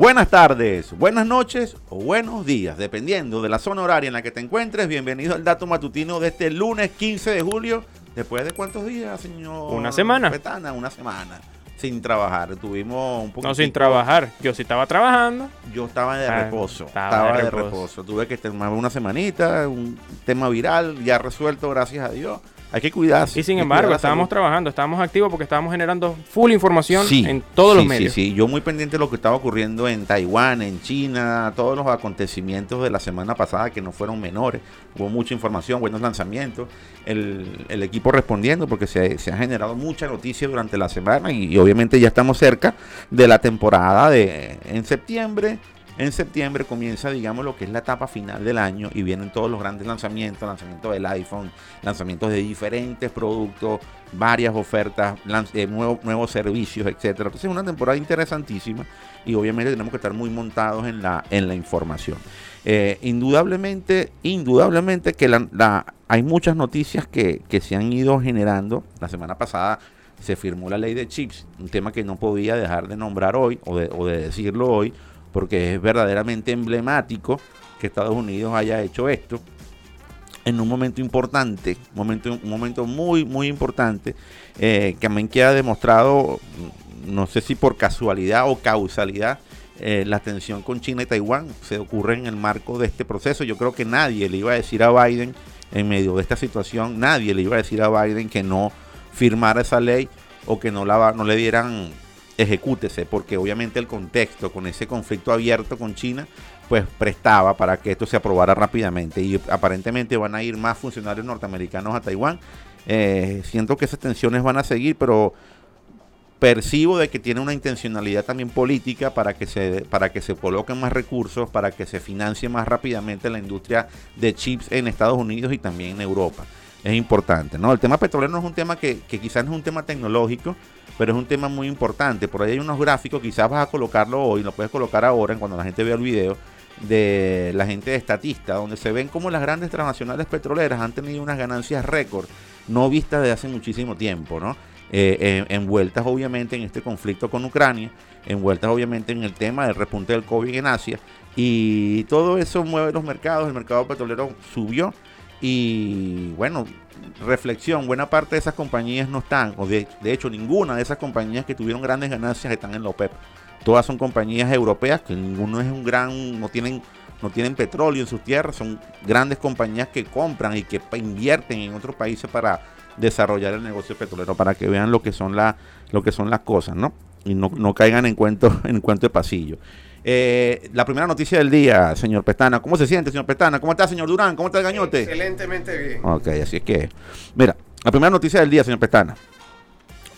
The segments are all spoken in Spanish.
Buenas tardes, buenas noches o buenos días, dependiendo de la zona horaria en la que te encuentres. Bienvenido al dato matutino de este lunes 15 de julio. ¿Después de cuántos días, señor? Una semana. Petana, una semana. Sin trabajar. Tuvimos un poco. No, sin trabajar. Yo sí estaba trabajando. Yo estaba de Ah, reposo. estaba Estaba, de de, reposo. reposo. Tuve que tomar una semanita, un tema viral, ya resuelto, gracias a Dios. Hay que cuidarse. Y sin embargo, estábamos trabajando, estábamos activos porque estábamos generando full información Sí, en todos los medios. Sí, sí, yo muy pendiente de lo que estaba ocurriendo en Taiwán, en China, todos los acontecimientos de la semana pasada que no fueron menores. Hubo mucha información, buenos lanzamientos. El, el equipo respondiendo porque se, se ha generado mucha noticia durante la semana y, y obviamente ya estamos cerca de la temporada de en septiembre. En septiembre comienza, digamos, lo que es la etapa final del año y vienen todos los grandes lanzamientos, lanzamientos del iPhone, lanzamientos de diferentes productos, varias ofertas, eh, nuevos, nuevos servicios, etcétera. Entonces es una temporada interesantísima y obviamente tenemos que estar muy montados en la, en la información. Eh, indudablemente, indudablemente que hay muchas noticias que, que se han ido generando. La semana pasada se firmó la ley de chips, un tema que no podía dejar de nombrar hoy o de decirlo hoy, porque es verdaderamente emblemático que Estados Unidos haya hecho esto en un momento importante, momento, un momento muy, muy importante, eh, que también queda demostrado, mm, no sé si por casualidad o causalidad, eh, la tensión con China y Taiwán se ocurre en el marco de este proceso. Yo creo que nadie le iba a decir a Biden, en medio de esta situación, nadie le iba a decir a Biden que no firmara esa ley o que no, la, no le dieran ejecútese, porque obviamente el contexto con ese conflicto abierto con China, pues prestaba para que esto se aprobara rápidamente. Y aparentemente van a ir más funcionarios norteamericanos a Taiwán. Eh, siento que esas tensiones van a seguir, pero percibo de que tiene una intencionalidad también política para que se para que se coloquen más recursos, para que se financie más rápidamente la industria de chips en Estados Unidos y también en Europa. Es importante, ¿no? El tema petrolero no es un tema que, que quizás no es un tema tecnológico, pero es un tema muy importante. Por ahí hay unos gráficos, quizás vas a colocarlo hoy, lo puedes colocar ahora, cuando la gente vea el video, de la gente de estatista, donde se ven como las grandes transnacionales petroleras han tenido unas ganancias récord, no vistas desde hace muchísimo tiempo, ¿no? Eh, eh, envueltas obviamente en este conflicto con Ucrania, envueltas obviamente en el tema del repunte del COVID en Asia, y todo eso mueve los mercados, el mercado petrolero subió, y bueno, reflexión, buena parte de esas compañías no están, o de, hecho ninguna de esas compañías que tuvieron grandes ganancias están en la OPEP. Todas son compañías europeas que ninguno es un gran, no tienen, no tienen petróleo en sus tierras, son grandes compañías que compran y que invierten en otros países para desarrollar el negocio petrolero, para que vean lo que son, la, lo que son las cosas, ¿no? Y no, no caigan en cuentos en cuento de pasillo. Eh, la primera noticia del día, señor Petana. ¿Cómo se siente, señor Petana? ¿Cómo está, señor Durán? ¿Cómo está el gañote? Excelentemente bien. Ok, así es que, mira, la primera noticia del día, señor Petana.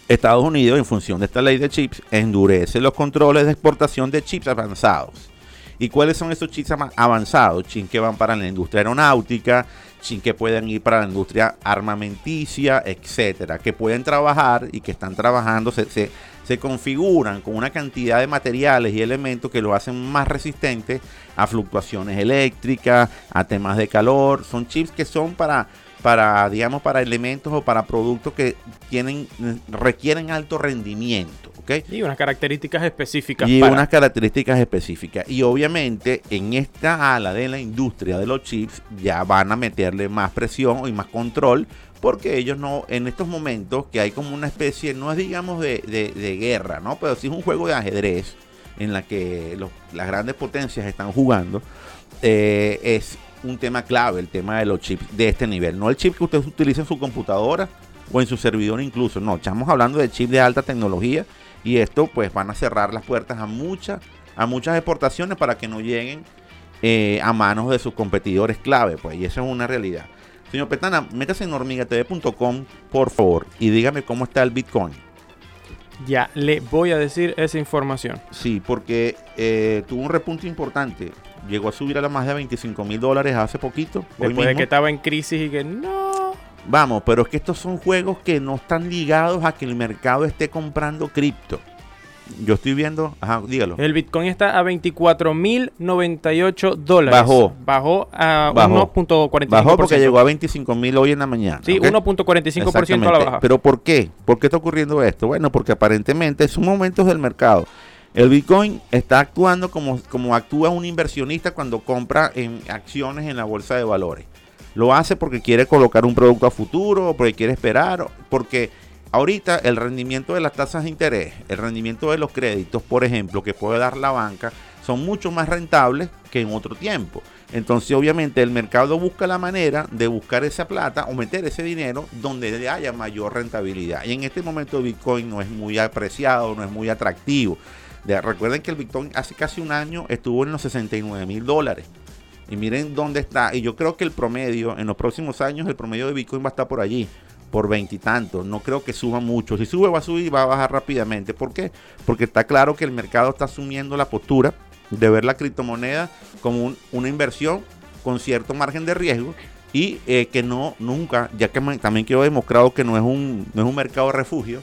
Estados Unidos, en función de esta ley de chips, endurece los controles de exportación de chips avanzados. ¿Y cuáles son esos chips avanzados? Chips que van para la industria aeronáutica, chips que pueden ir para la industria armamenticia, etcétera, que pueden trabajar y que están trabajando, se, se, se configuran con una cantidad de materiales y elementos que lo hacen más resistentes a fluctuaciones eléctricas, a temas de calor. Son chips que son para, para digamos, para elementos o para productos que tienen, requieren alto rendimiento. ¿ok? Y unas características específicas. y para- unas características específicas. Y obviamente en esta ala de la industria de los chips ya van a meterle más presión y más control porque ellos no, en estos momentos que hay como una especie, no es digamos de, de- de guerra, ¿no? Pero sí es un juego de ajedrez en la que los- las grandes potencias están jugando, eh, es un tema clave el tema de los chips de este nivel. No el chip que usted utiliza en su computadora o en su servidor incluso, no, estamos hablando de chips de alta tecnología y esto pues van a cerrar las puertas a muchas a muchas exportaciones para que no lleguen eh, a manos de sus competidores clave pues y eso es una realidad señor Petana métase en hormigatv.com por favor y dígame cómo está el Bitcoin Ya le voy a decir esa información. sí porque eh, tuvo un repunte importante llegó a subir a la más de 25 mil dólares hace poquito hoy Después de que estaba en crisis y que no. Vamos, pero es que estos son juegos que no están ligados a que el mercado esté comprando cripto. Yo estoy viendo, ajá, dígalo. El Bitcoin está a 24.098 dólares. Bajó. Bajó a Bajó. 1.45%. Bajó porque llegó a 25 mil hoy en la mañana. Sí, ¿ok? 1.45% a la baja. Pero ¿por qué? ¿Por qué está ocurriendo esto? Bueno, porque aparentemente son momentos del mercado El Bitcoin está actuando como, como actúa un inversionista cuando compra en acciones en la bolsa de valores. Lo hace porque quiere colocar un producto a futuro, porque quiere esperar, porque ahorita el rendimiento de las tasas de interés, el rendimiento de los créditos, por ejemplo, que puede dar la banca, son mucho más rentables que en otro tiempo. Entonces, obviamente, el mercado busca la manera de buscar esa plata o meter ese dinero donde haya mayor rentabilidad. Y en este momento Bitcoin no es muy apreciado, no es muy atractivo. Recuerden que el Bitcoin hace casi un año estuvo en los 69 mil dólares. Y miren dónde está. Y yo creo que el promedio, en los próximos años, el promedio de Bitcoin va a estar por allí, por veintitantos. No creo que suba mucho. Si sube, va a subir y va a bajar rápidamente. ¿Por qué? Porque está claro que el mercado está asumiendo la postura de ver la criptomoneda como una inversión con cierto margen de riesgo y eh, que no nunca, ya que también quiero demostrado que no es un, no es un mercado de refugio,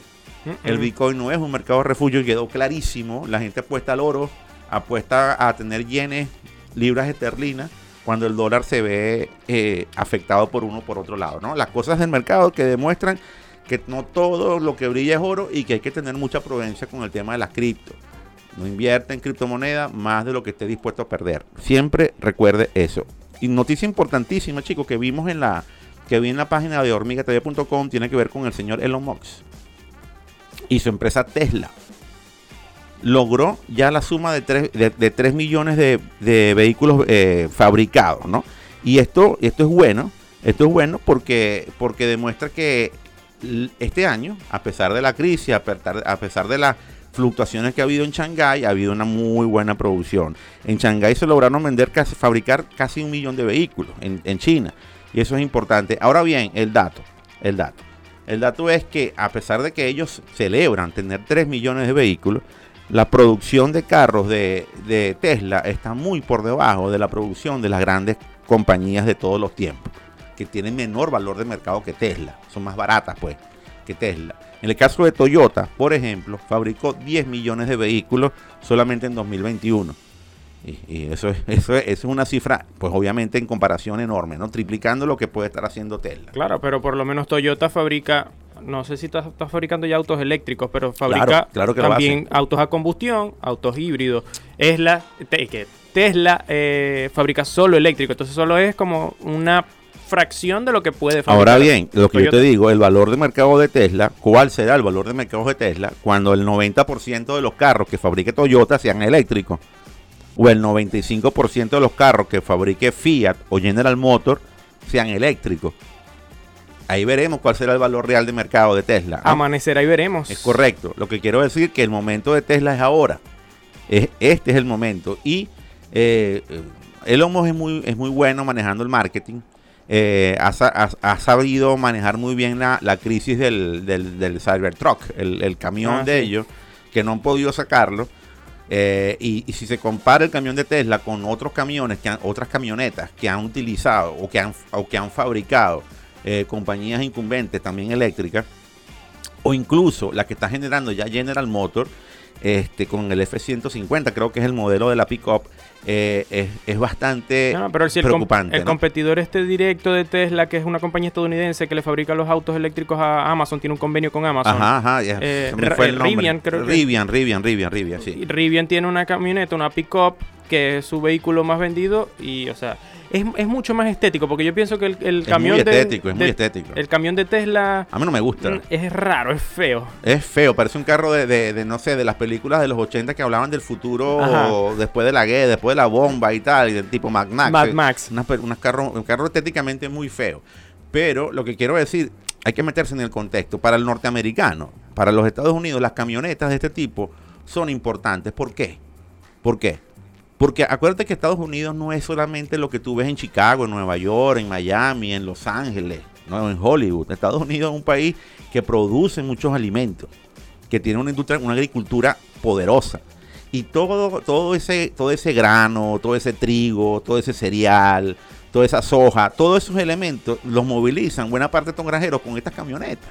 el Bitcoin no es un mercado de refugio, quedó clarísimo, la gente apuesta al oro, apuesta a tener yenes, libras esterlinas, cuando el dólar se ve eh, afectado por uno por otro lado, ¿no? Las cosas del mercado que demuestran que no todo lo que brilla es oro y que hay que tener mucha prudencia con el tema de las cripto. No invierta en criptomonedas más de lo que esté dispuesto a perder. Siempre recuerde eso. Y noticia importantísima, chicos, que vimos en la que vi en la página de hormigatv.com tiene que ver con el señor Elon Musk y su empresa Tesla. Logró ya la suma de 3, de, 3 millones de, vehículos eh, fabricados, ¿no? Y esto, esto es bueno, esto es bueno porque, porque demuestra que este año, a pesar de la crisis, a pesar de la fluctuaciones que ha habido en Shanghái, ha habido una muy buena producción. En Shanghái se lograron vender, casi, fabricar casi un millón de vehículos en, China. Y eso es importante. Ahora bien, el dato, el dato. El dato es que a pesar de que ellos celebran tener 3 millones de vehículos, la producción de carros de, de, Tesla está muy por debajo de la producción de las grandes compañías de todos los tiempos, que tienen menor valor de mercado que Tesla, son más baratas pues que Tesla. En el caso de Toyota, por ejemplo, fabricó 10 millones de vehículos solamente en 2021. Y, eso, es, eso, es, una cifra, pues obviamente en comparación enorme, ¿no? Triplicando lo que puede estar haciendo Tesla. Claro, pero por lo menos Toyota fabrica, no sé si está, fabricando ya autos eléctricos, pero fabrica también autos a combustión, autos híbridos. Es la, que Tesla eh, fabrica solo eléctrico, entonces solo es como una fracción de lo que puede fabricar. Ahora bien, lo que yo te digo, el valor de mercado de Tesla, ¿cuál será el valor de mercado de Tesla cuando el 90% de los carros que fabrique Toyota sean eléctricos? O el 95% de los carros que fabrique Fiat o General Motors sean eléctricos. Ahí veremos cuál será el valor real de mercado de Tesla. Amanecer ahí veremos. Es correcto. Lo que quiero decir es que el momento de Tesla es ahora. Es, este es el momento. Y eh, Elon Musk es muy, es muy bueno manejando el marketing. Eh, ha, sabido manejar muy bien la, crisis del, del, Cybertruck, el, camión ah, de ellos, que no han podido sacarlo. Eh, y, si se compara el camión de Tesla con otros camiones, que otras camionetas que han utilizado o que han, o que han fabricado eh, compañías incumbentes, también eléctricas, o incluso la que está generando ya General Motors, este, con el F-150, creo que es el modelo de la pickup, eh, es, bastante preocupante. El, competidor este directo de Tesla, que es una compañía estadounidense que le fabrica los autos eléctricos a Amazon, tiene un convenio con Amazon. Ajá, ajá, eh, Rivian, creo Rivian, Rivian, Rivian, Rivian, sí. Rivian tiene una camioneta, una pickup, que es su vehículo más vendido y, o sea, es, es, mucho más estético, porque yo pienso que el, el camión muy estético, de, es muy estético. El camión de Tesla... A mí no me gusta. Mm, es raro, es feo. Es feo, parece un carro de, de, no sé, de las películas de los 80 que hablaban del futuro después de la guerra, después de la bomba y tal, y del tipo Mad Max. Mad Max. carro, un carro estéticamente muy feo. Pero lo que quiero decir, hay que meterse en el contexto. Para el norteamericano, para los Estados Unidos, las camionetas de este tipo son importantes. ¿Por qué? ¿Por qué? Porque acuérdate que Estados Unidos no es solamente lo que tú ves en Chicago, en Nueva York, en Miami, en Los Ángeles, no en Hollywood. Estados Unidos es un país que produce muchos alimentos, que tiene una industria, una agricultura poderosa. Y todo, todo, ese, todo ese grano, todo ese trigo, todo ese cereal, toda esa soja, todos esos elementos los movilizan buena parte de estos granjeros con estas camionetas.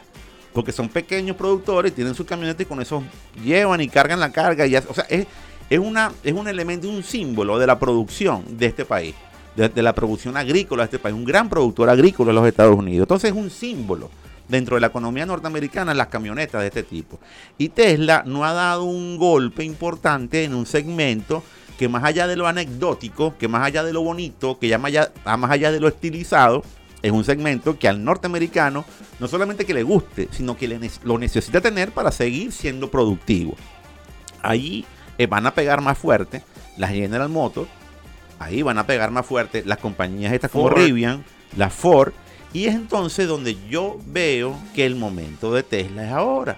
Porque son pequeños productores, tienen sus camionetas y con eso llevan y cargan la carga. Y o sea, es, es, una, es un elemento, un símbolo de la producción de este país, de, la producción agrícola de este país, un gran productor agrícola de los Estados Unidos. Entonces es un símbolo dentro de la economía norteamericana las camionetas de este tipo. Y Tesla no ha dado un golpe importante en un segmento que más allá de lo anecdótico, que más allá de lo bonito, que ya más allá, más allá de lo estilizado, es un segmento que al norteamericano no solamente que le guste, sino que lo necesita tener para seguir siendo productivo. Ahí eh, van a pegar más fuerte las General Motors, ahí van a pegar más fuerte las compañías estas como Rivian, la Ford, y es entonces donde yo veo que el momento de Tesla es ahora.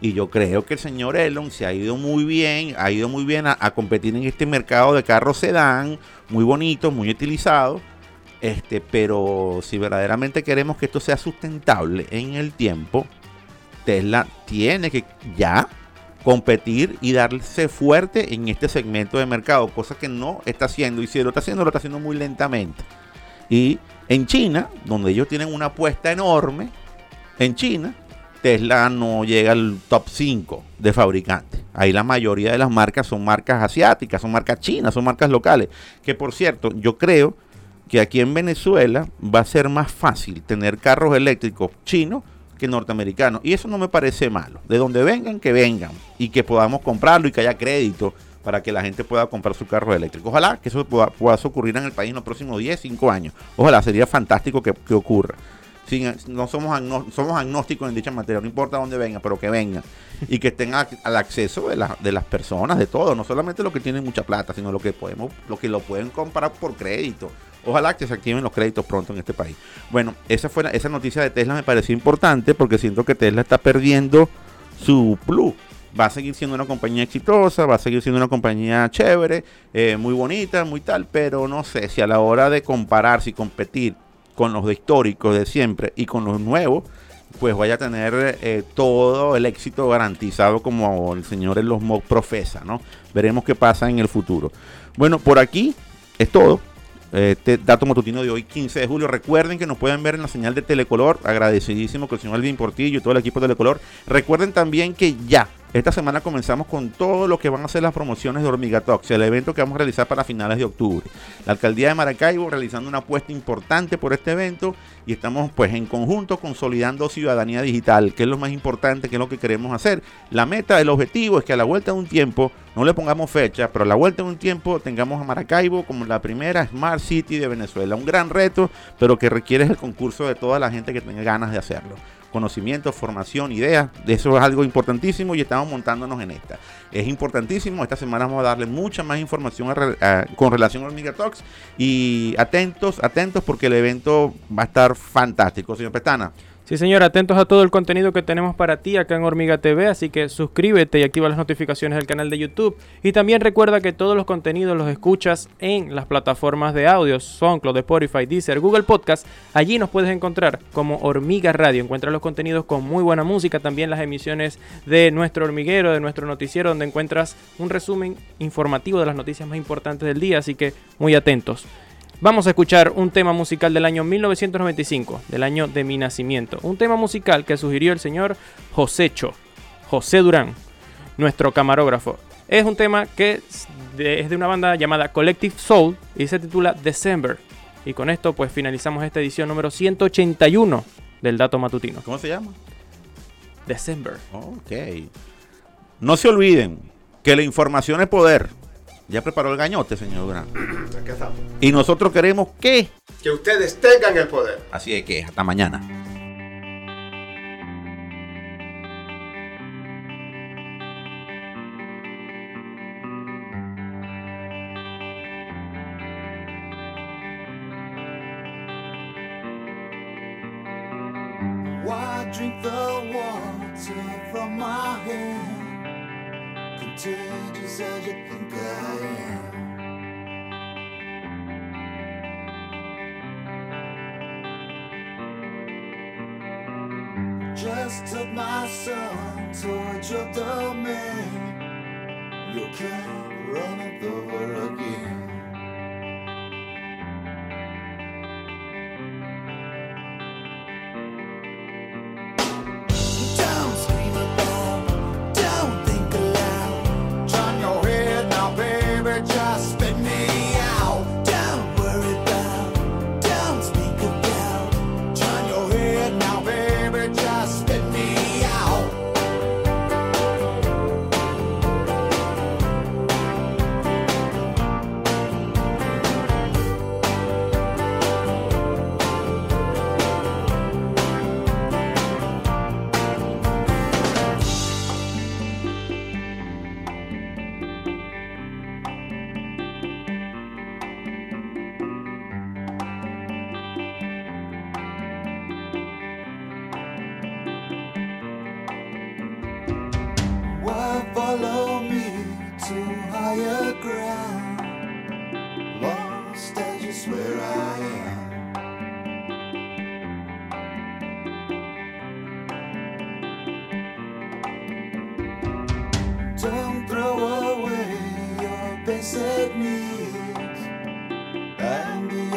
Y yo creo que el señor Elon se ha ido muy bien, ha ido muy bien a, competir en este mercado de carros sedán, muy bonito, muy utilizado. Este, pero si verdaderamente queremos que esto sea sustentable en el tiempo, Tesla tiene que ya competir y darse fuerte en este segmento de mercado, cosa que no está haciendo. Y si lo está haciendo, lo está haciendo muy lentamente. Y en China, donde ellos tienen una apuesta enorme, en China, Tesla no llega al top 5 de fabricantes. Ahí la mayoría de las marcas son marcas asiáticas, son marcas chinas, son marcas locales. Que por cierto, yo creo que aquí en Venezuela va a ser más fácil tener carros eléctricos chinos que norteamericanos. Y eso no me parece malo. De donde vengan, que vengan. Y que podamos comprarlo y que haya crédito para que la gente pueda comprar su carro eléctrico. Ojalá que eso pueda, ocurrir en el país en los próximos 10, 5 años. Ojalá, sería fantástico que ocurra no somos, somos agnósticos en dicha materia, no importa dónde venga, pero que venga y que estén al acceso de, de las personas, de todo, no solamente los que tienen mucha plata, sino lo que podemos, lo que lo pueden comprar por crédito. Ojalá que se activen los créditos pronto en este país. Bueno, esa fue esa noticia de Tesla me pareció importante porque siento que Tesla está perdiendo su plus. Va a seguir siendo una compañía exitosa, va a seguir siendo una compañía chévere, eh, muy bonita, muy tal, pero no sé si a la hora de compararse y competir con los históricos de siempre y con los nuevos, pues vaya a tener eh, todo el éxito garantizado como el señor en los Mock profesa, ¿no? Veremos qué pasa en el futuro. Bueno, por aquí es todo. Este dato matutino de hoy, 15 de julio. Recuerden que nos pueden ver en la señal de Telecolor. Agradecidísimo que el señor Alvin Portillo y todo el equipo de Telecolor. Recuerden también que ya esta semana comenzamos con todo lo que van a ser las promociones de Hormiga Talks, el evento que vamos a realizar para finales de octubre. La alcaldía de Maracaibo realizando una apuesta importante por este evento y estamos pues en conjunto consolidando ciudadanía digital, que es lo más importante, que es lo que queremos hacer. La meta, el objetivo es que a la vuelta de un tiempo, no le pongamos fecha, pero a la vuelta de un tiempo tengamos a Maracaibo como la primera Smart City de Venezuela. Un gran reto, pero que requiere el concurso de toda la gente que tenga ganas de hacerlo conocimiento, formación, ideas. Eso es algo importantísimo y estamos montándonos en esta. Es importantísimo. Esta semana vamos a darle mucha más información con relación al Hormiga Talks. Y atentos, atentos porque el evento va a estar fantástico, señor Petana. Sí, señor, atentos a todo el contenido que tenemos para ti acá en Hormiga TV, así que suscríbete y activa las notificaciones del canal de YouTube. Y también recuerda que todos los contenidos los escuchas en las plataformas de audio, SoundCloud, Spotify, Deezer, Google Podcast. Allí nos puedes encontrar como Hormiga Radio. Encuentras los contenidos con muy buena música, también las emisiones de nuestro hormiguero, de nuestro noticiero, donde encuentras un resumen informativo de las noticias más importantes del día, así que muy atentos. Vamos a escuchar un tema musical del año 1995, del año de mi nacimiento. Un tema musical que sugirió el señor Josécho, José Durán, nuestro camarógrafo. Es un tema que es de, una banda llamada Collective Soul y se titula December. Y con esto pues finalizamos esta edición número 181 del Dato Matutino. ¿Cómo se llama? December. Ok. No se olviden que la información es poder. Ya preparó el gañote, señor Durán. Y nosotros queremos que... Que ustedes tengan el poder. Así es que hasta mañana. drink the water from my hand, contagious as you think I am. just took my son towards your domain. You can't run it over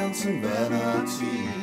and vanity.